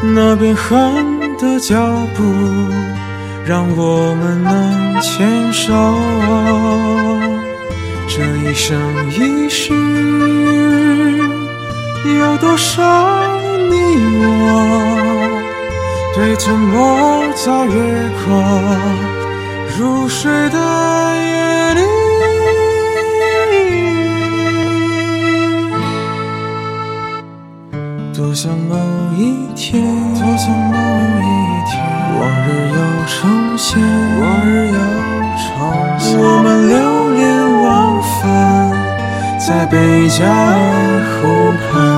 那变幻的脚步，让我们能牵手。这一生一世，有多少你我，对沉默在月光入睡的夜一天，多想某一天，往日又重现，往日又重现，我们流连忘返在贝加尔湖畔。